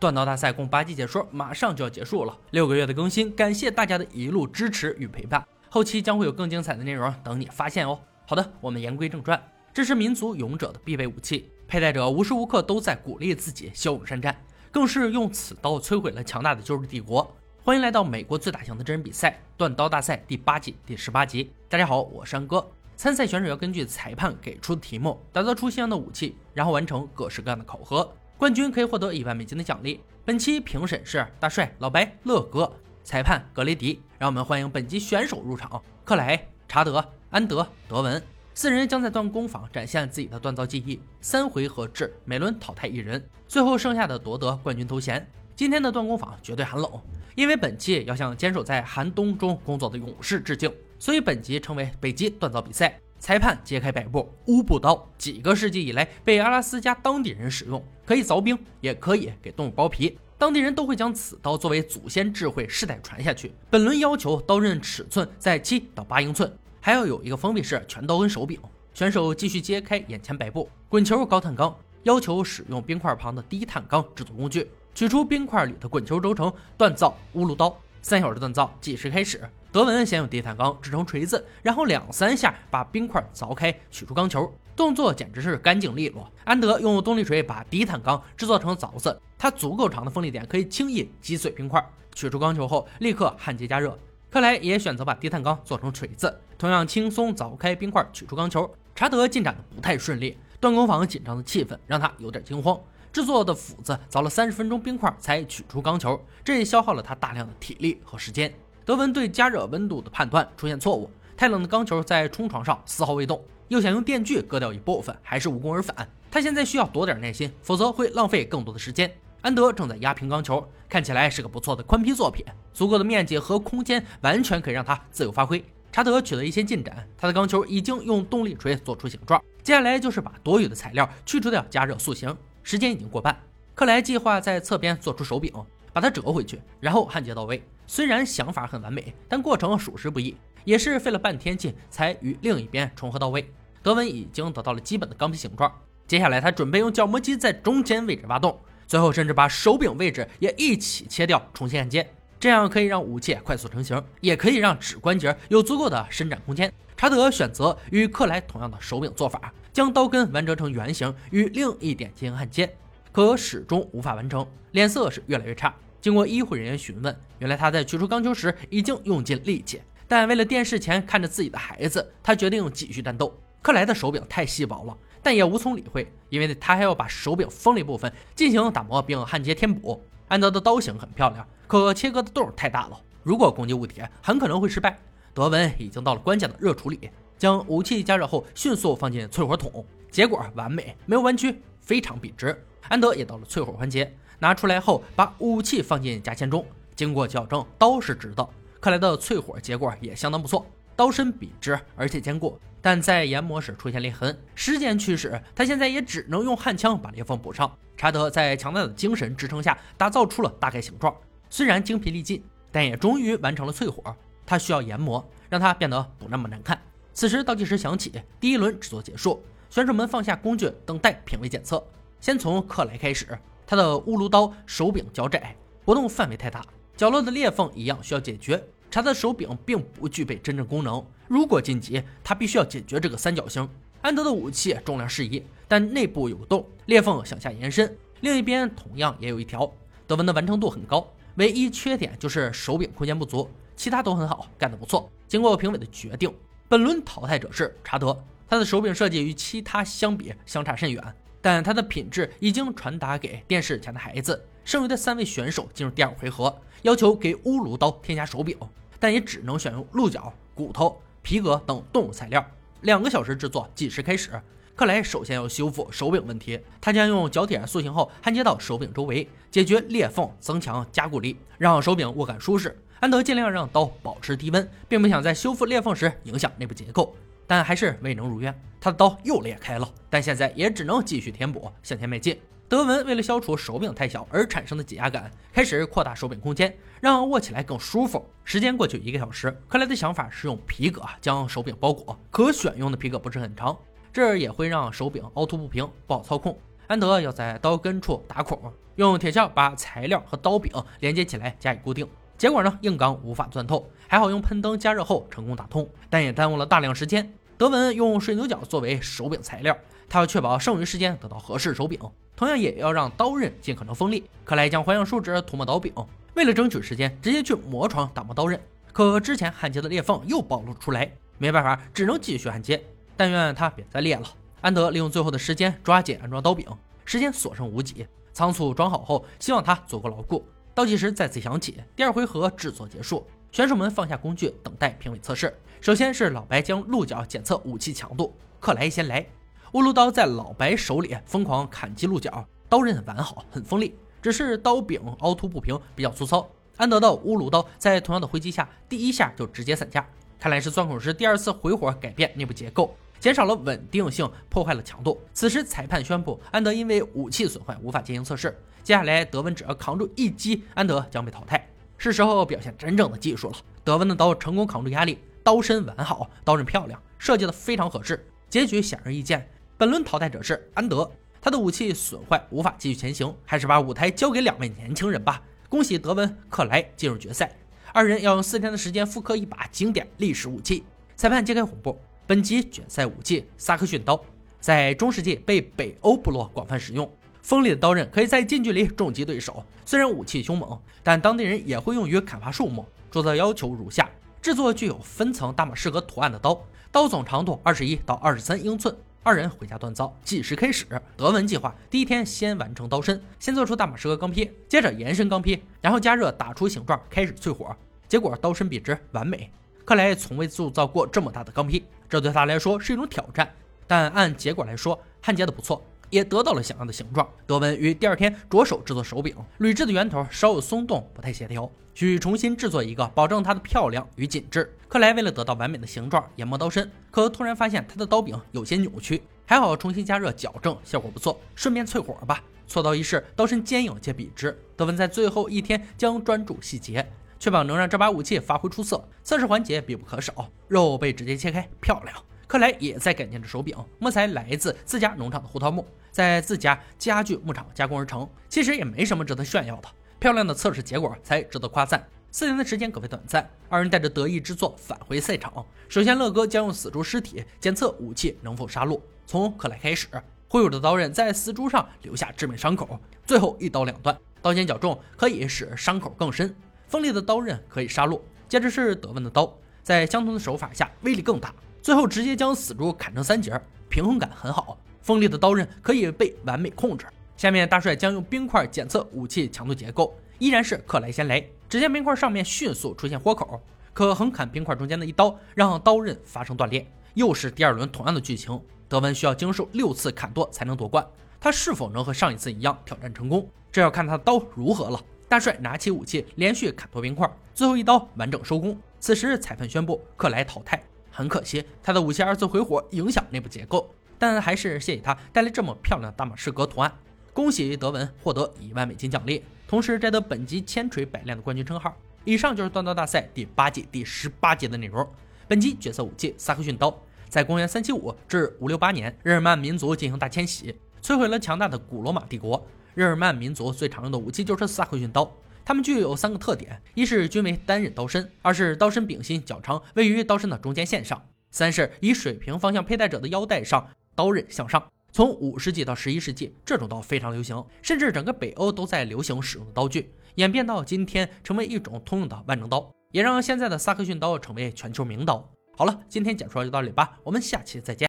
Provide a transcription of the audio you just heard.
断刀大赛共八集解说马上就要结束了，六个月的更新，感谢大家的一路支持与陪伴。后期将会有更精彩的内容等你发现哦。好的，我们言归正传，这是民族勇者的必备武器，佩戴者无时无刻都在鼓励自己骁勇善战，更是用此刀摧毁了强大的旧日帝国。欢迎来到美国最大型的真人比赛——断刀大赛第八季第十八集。大家好，我是安哥。参赛选手要根据裁判给出的题目，打造出相应的武器，然后完成各式各样的考核。冠军可以获得一万美金的奖励。本期评审是大帅、老白、乐哥，裁判格雷迪。让我们欢迎本集选手入场：克莱、查德、安德、德文四人将在锻工坊展现自己的锻造技艺。三回合制，每轮淘汰一人，最后剩下的夺得冠军头衔。今天的锻工坊绝对寒冷，因为本期要向坚守在寒冬中工作的勇士致敬。所以本集称为北极锻造比赛。裁判揭开摆布，乌布刀几个世纪以来被阿拉斯加当地人使用，可以凿冰，也可以给动物剥皮。当地人都会将此刀作为祖先智慧世代传下去。本轮要求刀刃尺寸在七到八英寸，还要有一个封闭式全刀跟手柄。选手继续揭开眼前白布，滚球高碳钢，要求使用冰块旁的低碳钢制作工具，取出冰块里的滚球轴承，锻造乌鲁刀。三小时锻造计时开始。德文先用低碳钢制成锤子，然后两三下把冰块凿开，取出钢球，动作简直是干净利落。安德用动力锤把低碳钢制作成凿子，它足够长的锋利点可以轻易击碎冰块。取出钢球后，立刻焊接加热。克莱也选择把低碳钢做成锤子，同样轻松凿开冰块，取出钢球。查德进展的不太顺利，锻工坊紧张的气氛让他有点惊慌。制作的斧子凿了三十分钟冰块才取出钢球，这也消耗了他大量的体力和时间。德文对加热温度的判断出现错误，太冷的钢球在冲床上丝毫未动，又想用电锯割掉一部分，还是无功而返。他现在需要多点耐心，否则会浪费更多的时间。安德正在压平钢球，看起来是个不错的宽坯作品，足够的面积和空间完全可以让他自由发挥。查德取得一些进展，他的钢球已经用动力锤做出形状，接下来就是把多余的材料去除掉，加热塑形。时间已经过半，克莱计划在侧边做出手柄。把它折回去，然后焊接到位。虽然想法很完美，但过程属实不易，也是费了半天劲才与另一边重合到位。德文已经得到了基本的钢皮形状，接下来他准备用角磨机在中间位置挖洞，最后甚至把手柄位置也一起切掉，重新焊接。这样可以让武器快速成型，也可以让指关节有足够的伸展空间。查德选择与克莱同样的手柄做法，将刀根弯折成圆形，与另一点进行焊接，可始终无法完成，脸色是越来越差。经过医护人员询问，原来他在取出钢球时已经用尽力气，但为了电视前看着自己的孩子，他决定继续战斗。克莱的手柄太细薄了，但也无从理会，因为他还要把手柄锋利部分进行打磨并焊接填补。安德的刀型很漂亮，可切割的洞太大了，如果攻击物体，很可能会失败。德文已经到了关键的热处理，将武器加热后迅速放进淬火桶，结果完美，没有弯曲，非常笔直。安德也到了淬火环节。拿出来后，把武器放进夹钳中，经过矫正，刀是直的。克莱的淬火结果也相当不错，刀身笔直而且坚固，但在研磨时出现裂痕。时间驱使，他现在也只能用焊枪把裂缝补上。查德在强大的精神支撑下，打造出了大概形状。虽然精疲力尽，但也终于完成了淬火。他需要研磨，让它变得不那么难看。此时倒计时响起，第一轮制作结束，选手们放下工具，等待品味检测。先从克莱开始。他的乌炉刀手柄较窄，活动范围太大，角落的裂缝一样需要解决。查德手柄并不具备真正功能，如果晋级，他必须要解决这个三角形。安德的武器重量适宜，但内部有个洞，裂缝向下延伸，另一边同样也有一条。德文的完成度很高，唯一缺点就是手柄空间不足，其他都很好，干得不错。经过评委的决定，本轮淘汰者是查德，他的手柄设计与其他相比相差甚远。但它的品质已经传达给电视前的孩子。剩余的三位选手进入第二回合，要求给乌鲁刀添加手柄，但也只能选用鹿角、骨头、皮革等动物材料。两个小时制作，计时开始。克莱首先要修复手柄问题，他将用角铁塑形后焊接到手柄周围，解决裂缝，增强加固力，让手柄握感舒适。安德尽量让刀保持低温，并不想在修复裂缝时影响内部结构。但还是未能如愿，他的刀又裂开了。但现在也只能继续填补，向前迈进。德文为了消除手柄太小而产生的挤压感，开始扩大手柄空间，让握起来更舒服。时间过去一个小时，克莱的想法是用皮革将手柄包裹，可选用的皮革不是很长，这也会让手柄凹凸不平，不好操控。安德要在刀根处打孔，用铁锹把材料和刀柄连接起来加以固定。结果呢，硬钢无法钻透，还好用喷灯加热后成功打通，但也耽误了大量时间。德文用水牛角作为手柄材料，他要确保剩余时间得到合适手柄，同样也要让刀刃尽可能锋利。克莱将环氧树脂涂抹刀柄，为了争取时间，直接去磨床打磨刀刃。可之前焊接的裂缝又暴露出来，没办法，只能继续焊接。但愿它别再裂了。安德利用最后的时间抓紧安装刀柄，时间所剩无几，仓促装好后，希望它足够牢固。倒计时再次响起，第二回合制作结束，选手们放下工具，等待评委测试。首先是老白将鹿角检测武器强度，克莱先来。乌鲁刀在老白手里疯狂砍击鹿角，刀刃完好，很锋利，只是刀柄凹凸不平，比较粗糙。安德的乌鲁刀在同样的挥击下，第一下就直接散架，看来是钻孔时第二次回火改变内部结构。减少了稳定性，破坏了强度。此时裁判宣布，安德因为武器损坏无法进行测试。接下来德文只要扛住一击，安德将被淘汰。是时候表现真正的技术了。德文的刀成功扛住压力，刀身完好，刀刃漂亮，设计的非常合适。结局显而易见，本轮淘汰者是安德。他的武器损坏无法继续前行，还是把舞台交给两位年轻人吧。恭喜德文、克莱进入决赛。二人要用四天的时间复刻一把经典历史武器。裁判揭开红布。本集决赛武器萨克逊刀，在中世纪被北欧部落广泛使用。锋利的刀刃可以在近距离重击对手。虽然武器凶猛，但当地人也会用于砍伐树木。铸造要求如下：制作具有分层大马士革图案的刀，刀总长度二十一到二十三英寸。二人回家锻造，计时开始。德文计划第一天先完成刀身，先做出大马士革钢坯，接着延伸钢坯，然后加热打出形状，开始淬火。结果刀身笔直完美。克莱也从未铸造过这么大的钢坯，这对他来说是一种挑战。但按结果来说，焊接的不错，也得到了想要的形状。德文于第二天着手制作手柄，铝制的圆头稍有松动，不太协调，需重新制作一个，保证它的漂亮与紧致。克莱为了得到完美的形状，研磨刀身，可突然发现他的刀柄有些扭曲，还好重新加热矫正，效果不错。顺便淬火吧，锉刀一试，刀身坚硬且笔直。德文在最后一天将专注细节。确保能让这把武器发挥出色，测试环节必不可少。肉被直接切开，漂亮。克莱也在改进着手柄，木材来自自家农场的胡桃木，在自家家具牧场加工而成。其实也没什么值得炫耀的，漂亮的测试结果才值得夸赞。四天的时间可谓短暂，二人带着得意之作返回赛场。首先，乐哥将用死猪尸体检测武器能否杀戮。从克莱开始，挥舞的刀刃在死猪上留下致命伤口，最后一刀两断。刀尖较重，可以使伤口更深。锋利的刀刃可以杀戮，接着是德文的刀，在相同的手法下威力更大，最后直接将死猪砍成三截，平衡感很好。锋利的刀刃可以被完美控制。下面大帅将用冰块检测武器强度结构，依然是克莱先来。只见冰块上面迅速出现豁口，可横砍冰块中间的一刀，让刀刃发生断裂。又是第二轮同样的剧情，德文需要经受六次砍剁才能夺冠，他是否能和上一次一样挑战成功？这要看他的刀如何了。大帅拿起武器，连续砍脱冰块，最后一刀完整收工。此时裁判宣布克莱淘汰。很可惜，他的武器二次回火影响内部结构，但还是谢谢他带来这么漂亮的大马士革图案。恭喜德文获得一万美金奖励，同时摘得本集千锤百炼的冠军称号。以上就是锻刀大赛第八季第十八节的内容。本集角色武器萨克逊刀，在公元三七五至五六八年，日耳曼民族进行大迁徙，摧毁了强大的古罗马帝国。日耳曼民族最常用的武器就是萨克逊刀，它们具有三个特点：一是均为单刃刀身，二是刀身柄心较长，位于刀身的中间线上，三是以水平方向佩戴者的腰带上，刀刃向上。从五世纪到十一世纪，这种刀非常流行，甚至整个北欧都在流行使用的刀具，演变到今天成为一种通用的万能刀，也让现在的萨克逊刀成为全球名刀。好了，今天讲述就到这里吧，我们下期再见。